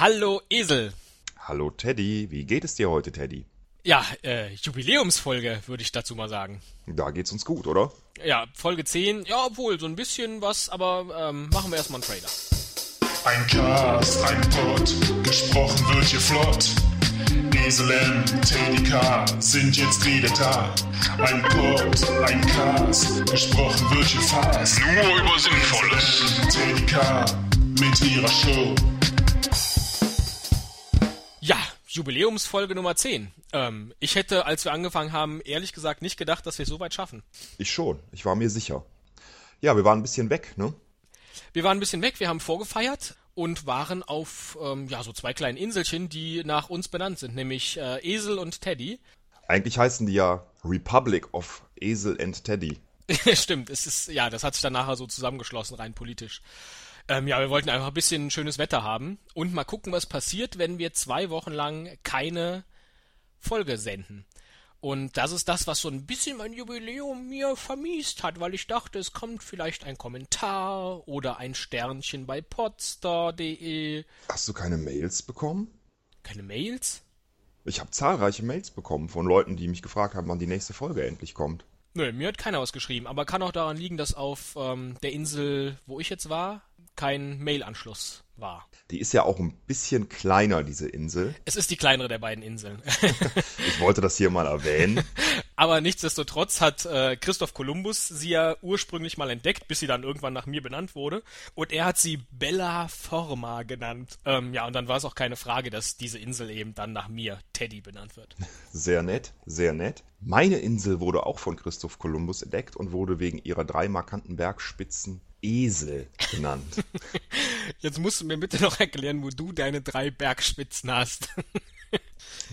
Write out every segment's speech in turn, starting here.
Hallo Esel. Hallo Teddy, wie geht es dir heute, Teddy? Ja, äh, Jubiläumsfolge, würde ich dazu mal sagen. Da geht's uns gut, oder? Ja, Folge 10, ja, obwohl, so ein bisschen was, aber ähm, machen wir erstmal einen Trailer. Ein Cast, ein Pod, gesprochen wird hier flott. Esel M, Teddy K sind jetzt wieder da. Ein Pod, ein Cast, gesprochen wird hier fast. Nur über Sinnvolles. Teddy K mit ihrer Show. Jubiläumsfolge Nummer 10. Ähm, ich hätte, als wir angefangen haben, ehrlich gesagt nicht gedacht, dass wir es so weit schaffen. Ich schon, ich war mir sicher. Ja, wir waren ein bisschen weg, ne? Wir waren ein bisschen weg, wir haben vorgefeiert und waren auf ähm, ja so zwei kleinen Inselchen, die nach uns benannt sind, nämlich äh, Esel und Teddy. Eigentlich heißen die ja Republic of Esel and Teddy. Stimmt, es ist ja, das hat sich dann nachher so zusammengeschlossen rein politisch. Ähm, ja, wir wollten einfach ein bisschen schönes Wetter haben und mal gucken, was passiert, wenn wir zwei Wochen lang keine Folge senden. Und das ist das, was so ein bisschen mein Jubiläum mir vermiest hat, weil ich dachte, es kommt vielleicht ein Kommentar oder ein Sternchen bei podstar.de. Hast du keine Mails bekommen? Keine Mails? Ich habe zahlreiche Mails bekommen von Leuten, die mich gefragt haben, wann die nächste Folge endlich kommt. Nö, mir hat keiner was geschrieben, aber kann auch daran liegen, dass auf ähm, der Insel, wo ich jetzt war, kein Mail-Anschluss war. Die ist ja auch ein bisschen kleiner, diese Insel. Es ist die kleinere der beiden Inseln. Ich wollte das hier mal erwähnen. Aber nichtsdestotrotz hat äh, Christoph Kolumbus sie ja ursprünglich mal entdeckt, bis sie dann irgendwann nach mir benannt wurde. Und er hat sie Bella Forma genannt. Ähm, ja, und dann war es auch keine Frage, dass diese Insel eben dann nach mir, Teddy, benannt wird. Sehr nett, sehr nett. Meine Insel wurde auch von Christoph Kolumbus entdeckt und wurde wegen ihrer drei markanten Bergspitzen Esel genannt. Jetzt musst du mir bitte noch erklären, wo du deine drei Bergspitzen hast.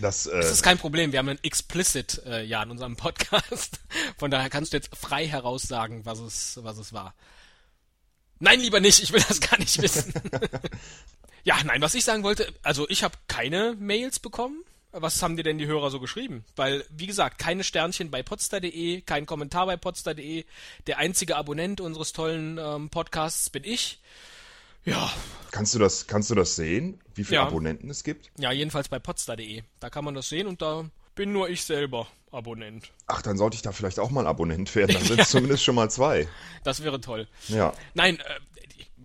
Das, äh, Das ist kein Problem, wir haben einen Explicit äh, ja in unserem Podcast. Von daher kannst du jetzt frei heraussagen, was es, was es war. Nein, lieber nicht, ich will das gar nicht wissen. ja, nein, was ich sagen wollte, also ich habe keine Mails bekommen. Was haben dir denn die Hörer so geschrieben? Weil, wie gesagt, keine Sternchen bei podstar.de, kein Kommentar bei podstar.de. Der einzige Abonnent unseres tollen ähm, Podcasts bin ich. Ja, kannst, du das, kannst du das sehen, wie viele Ja. Abonnenten es gibt? ja, jedenfalls bei podstar.de. Da kann man das sehen und da bin nur ich selber Abonnent. Ach, dann sollte ich da vielleicht auch mal Abonnent werden. Dann sind es zumindest schon mal zwei. Das wäre toll. Ja. Nein, äh,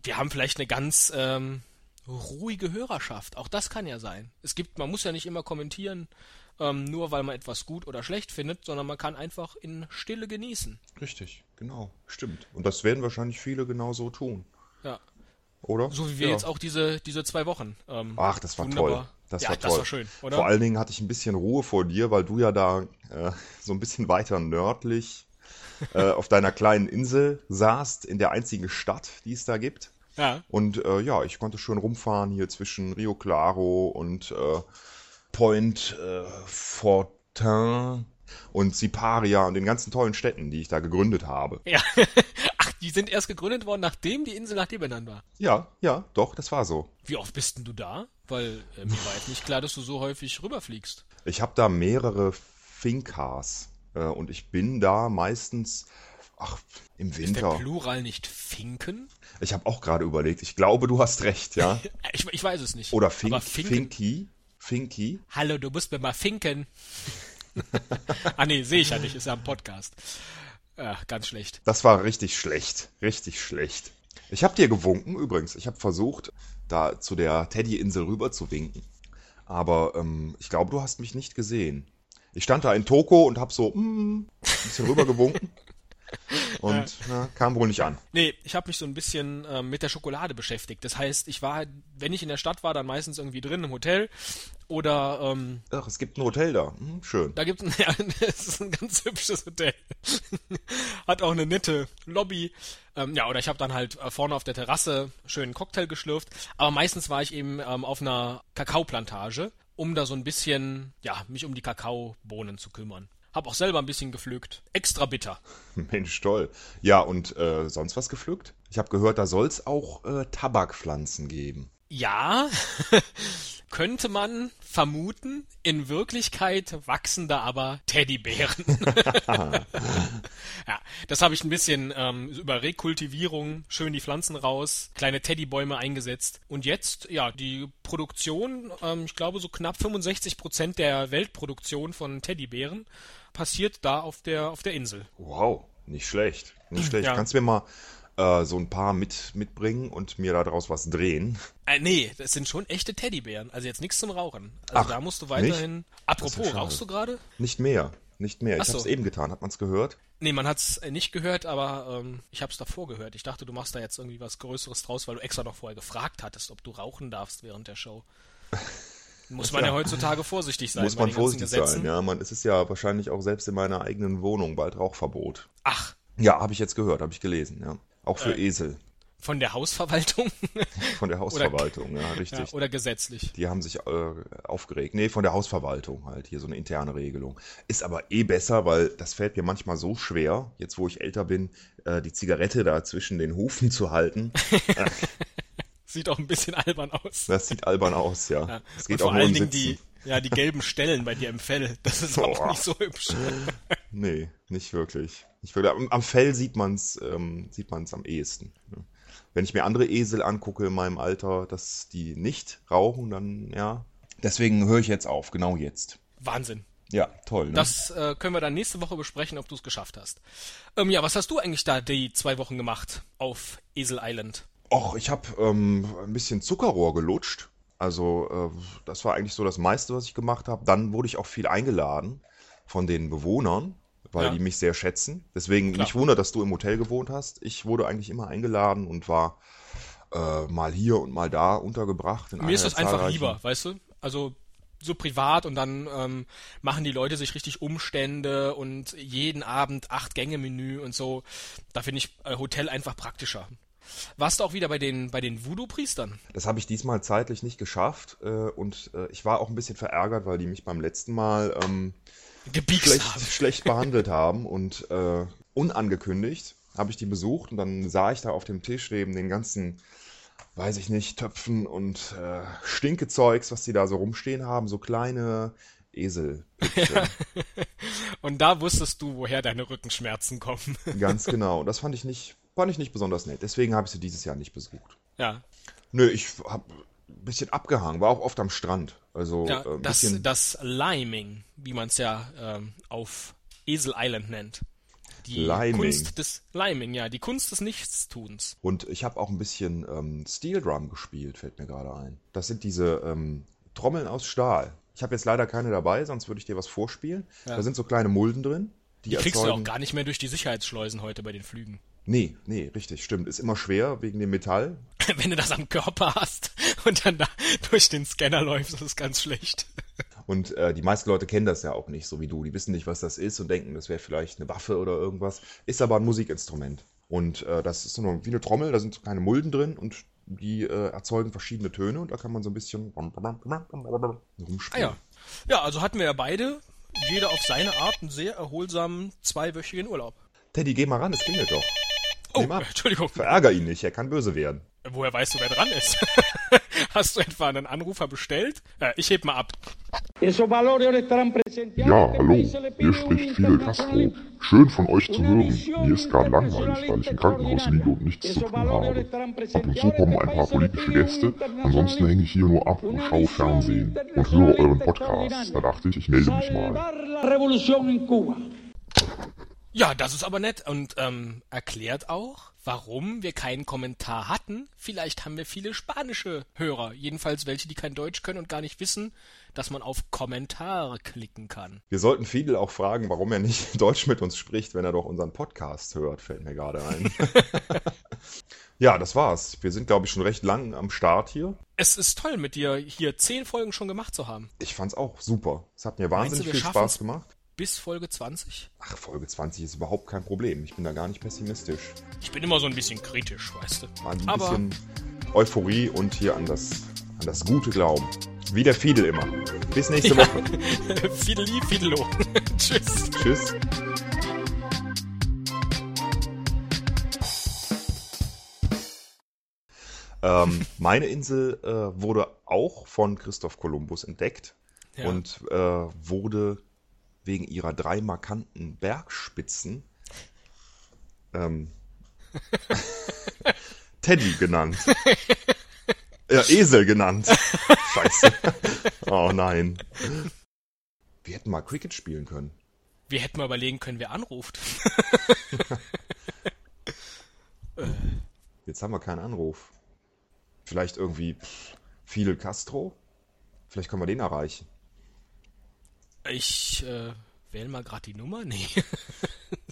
wir haben vielleicht eine ganz ähm, ruhige Hörerschaft. Auch das kann ja sein. Es gibt, man muss ja nicht immer kommentieren, ähm, nur weil man etwas gut oder schlecht findet, sondern man kann einfach in Stille genießen. Richtig, genau, stimmt. Und das werden wahrscheinlich viele genauso tun, Ja. Oder? So wie wir ja. jetzt auch diese, diese zwei Wochen. Ähm, Ach, das war wunderbar. toll. Das ja, war das toll. war schön, oder? Vor allen Dingen hatte ich ein bisschen Ruhe vor dir, weil du ja da äh, so ein bisschen weiter nördlich äh, auf deiner kleinen Insel saßt, in der einzigen Stadt, die es da gibt. ja. Und äh, ja, ich konnte schön rumfahren hier zwischen Rio Claro und äh, Point äh, Fortin und Siparia und den ganzen tollen Städten, die ich da gegründet habe. ja. Die sind erst gegründet worden, nachdem die Insel nach dir benannt war. Ja, ja, doch, das war so. Wie oft bist denn du da? Weil äh, mir war jetzt nicht klar, dass du so häufig rüberfliegst. Ich habe da mehrere Fincas äh, und ich bin da meistens, ach, im Ist der Winter. Plural nicht Finken? Ich habe auch gerade überlegt, ich glaube, du hast recht, ja. Ich, ich weiß es nicht. Oder Fink, Finky, Finky. Hallo, du musst mir mal finken. ah nee, sehe ich ja nicht, ist ja ein Podcast. Ja, ganz schlecht. Das war richtig schlecht, richtig schlecht. Ich habe dir gewunken, übrigens. Ich habe versucht, da zu der Teddy-Insel rüber zu winken. Aber ähm, ich glaube, du hast mich nicht gesehen. Ich stand da in Toko und habe so mm, ein bisschen rüber gewunken. Und na, kam wohl nicht an. Nee, ich habe mich so ein bisschen ähm, mit der Schokolade beschäftigt. Das heißt, ich war, wenn ich in der Stadt war, dann meistens irgendwie drin im Hotel oder ähm, Ach, es gibt ein Hotel da. Hm, schön. da gibt's ein, ja, ist ein ganz hübsches Hotel. Hat auch eine nette Lobby. Ähm, ja, oder ich habe dann halt äh, vorne auf der Terrasse schön einen Cocktail geschlürft. Aber meistens war ich eben ähm, auf einer Kakaoplantage, um da so ein bisschen, ja, mich um die Kakaobohnen zu kümmern. Hab auch selber ein bisschen gepflückt. Extra bitter. Mensch, toll. Ja, und äh, sonst was gepflückt? Ich habe gehört, da soll es auch äh, Tabakpflanzen geben. Ja, könnte man vermuten, in Wirklichkeit wachsen da aber Teddybären. ja, das habe ich ein bisschen ähm, über Rekultivierung, schön die Pflanzen raus, kleine Teddybäume eingesetzt. Und jetzt, ja, die Produktion, ähm, ich glaube so knapp 65 Prozent der Weltproduktion von Teddybären passiert da auf der, auf der Insel. Wow, nicht schlecht. Nicht schlecht. Ja. Kannst du mir mal äh, so ein paar mit, mitbringen und mir daraus was drehen? Äh, nee, das sind schon echte Teddybären. Also jetzt nichts zum Rauchen. Also Ach, da musst du weiterhin. nicht? Apropos, ja rauchst du gerade? Nicht mehr. Nicht mehr. Ach Ich so. eben getan. Hat man es gehört? Nee, man hat's äh, nicht gehört, aber ähm, ich hab's davor gehört. Ich dachte, du machst da jetzt irgendwie was Größeres draus, weil du extra noch vorher gefragt hattest, ob du rauchen darfst während der Show. Muss man ja, Ja. heutzutage vorsichtig sein Muss man vorsichtig Gesetzen. sein. Ja, man, es ist ja wahrscheinlich auch selbst in meiner eigenen Wohnung bald Rauchverbot. Ach, Ja, habe ich jetzt gehört, habe ich gelesen. Ja, auch für Äh. Esel von der Hausverwaltung von der Hausverwaltung. ja, richtig. ja, oder gesetzlich. Die haben sich äh, aufgeregt. Nee, von der Hausverwaltung halt, hier so eine interne Regelung. Ist aber eh besser, weil das fällt mir manchmal so schwer, jetzt wo ich älter bin, äh, die Zigarette da zwischen den Hufen zu halten. Sieht auch ein bisschen albern aus. Das sieht albern aus, ja. Ja. Es geht Und auch vor allen Dingen Sitzen. die, ja, die gelben Stellen bei dir im Fell. Das ist auch Boah. nicht so hübsch. Nee, nicht wirklich. Nicht wirklich. Am, am Fell sieht man es ähm, sieht man's am ehesten. ne. Wenn ich mir andere Esel angucke in meinem Alter, dass die nicht rauchen, dann ja. Deswegen höre ich jetzt auf, genau jetzt. Wahnsinn. Ja, toll. Ne? Das äh, können wir dann nächste Woche besprechen, ob du es geschafft hast. Ähm, ja, was hast du eigentlich da die zwei Wochen gemacht auf Esel Island? Och, ich habe ähm, ein bisschen Zuckerrohr gelutscht. Also äh, das war eigentlich so das meiste, was ich gemacht habe. Dann wurde ich auch viel eingeladen von den Bewohnern, weil Ja. die mich sehr schätzen. Deswegen Klar. nicht wundert, dass du im Hotel gewohnt hast. Ich wurde eigentlich immer eingeladen und war äh, mal hier und mal da untergebracht. Mir ist das einfach lieber, weißt du? Also so privat und dann ähm, machen die Leute sich richtig Umstände und jeden Abend acht Gänge Menü und so. Da finde ich äh, Hotel einfach praktischer. Warst du auch wieder bei den bei den Voodoo Priestern? Das habe ich diesmal zeitlich nicht geschafft äh, und äh, ich war auch ein bisschen verärgert, weil die mich beim letzten Mal ähm, schlecht, schlecht behandelt haben und äh, unangekündigt habe ich die besucht und dann sah ich da auf dem Tisch neben den ganzen, weiß ich nicht, Töpfen und äh, Stinkezeugs, was die da so rumstehen haben, so kleine Esel. Und da wusstest du, woher deine Rückenschmerzen kommen. Ganz genau. Das fand ich nicht, fand ich nicht besonders nett. Deswegen habe ich sie dieses Jahr nicht besucht. ja. Nö, ich habe ein bisschen abgehangen, war auch oft am Strand. Also Ja, äh, das, bisschen. das Liming, wie man es ja ähm, auf Esel Island nennt. Die Liming. Kunst des Liming, ja, die Kunst des Nichtstuns. Und ich habe auch ein bisschen ähm, Steel Drum gespielt, fällt mir gerade ein. Das sind diese ähm, Trommeln aus Stahl. Ich habe jetzt leider keine dabei, sonst würde ich dir was vorspielen. Ja. Da sind so kleine Mulden drin. Die, Die kriegst du auch gar nicht mehr durch die Sicherheitsschleusen heute bei den Flügen. Nee, nee, richtig, stimmt. Ist immer schwer wegen dem Metall. Wenn du das am Körper hast und dann da durch den Scanner läufst, das ist ganz schlecht. Und äh, die meisten Leute kennen das ja auch nicht, so wie du. Die wissen nicht, was das ist und denken, das wäre vielleicht eine Waffe oder irgendwas. Ist aber ein Musikinstrument. Und äh, das ist so eine, wie eine Trommel, da sind so kleine Mulden drin und die äh, erzeugen verschiedene Töne und da kann man so ein bisschen rumspielen. Ah ja. Ja, also hatten wir ja beide, jeder auf seine Art, einen sehr erholsamen zweiwöchigen Urlaub. Teddy, geh mal ran, es klingelt doch. Oh. Entschuldigung. Verärger ihn nicht, er kann böse werden. Woher weißt du, wer dran ist? Hast du etwa einen Anrufer bestellt? Äh, ich heb mal ab. Ja, hallo, hier spricht Fidel Castro. Schön von euch zu hören. Mir ist gerade langweilig, weil ich im Krankenhaus liege und nichts zu tun habe. Ab und zu kommen ein paar politische Gäste, ansonsten hänge ich hier nur ab und schaue Fernsehen und höre euren Podcast. Da dachte ich, ich melde mich mal. Ja, das ist aber nett und ähm, erklärt auch, warum wir keinen Kommentar hatten. Vielleicht haben wir viele spanische Hörer, jedenfalls welche, die kein Deutsch können und gar nicht wissen, dass man auf Kommentare klicken kann. Wir sollten Fidel auch fragen, warum er nicht Deutsch mit uns spricht, wenn er doch unseren Podcast hört, fällt mir gerade ein. ja, das war's. Wir sind, glaube ich, schon recht lang am Start hier. Es ist toll, mit dir hier zehn Folgen schon gemacht zu haben. Ich fand's auch super. Es hat mir wahnsinnig du, viel? Spaß gemacht. Bis Folge 20. Ach, Folge 20 ist überhaupt kein Problem. Ich bin da gar nicht pessimistisch. Ich bin immer so ein bisschen kritisch, weißt du. Mal ein Aber bisschen Euphorie und hier an das, an das gute Glauben. Wie der Fidel immer. Bis nächste Woche. Fideli, Fidelo. Tschüss. Tschüss. Ähm, meine Insel äh, wurde auch von Christoph Kolumbus entdeckt Ja. und äh, wurde wegen ihrer drei markanten Bergspitzen ähm, Teddy genannt. Ja, Esel genannt. Scheiße. Oh nein. Wir hätten mal Cricket spielen können. Wir hätten mal überlegen können, wer anruft. Jetzt haben wir keinen Anruf. Vielleicht irgendwie Fidel Castro? Vielleicht können wir den erreichen. Ich äh, wähle mal gerade die Nummer. Nee.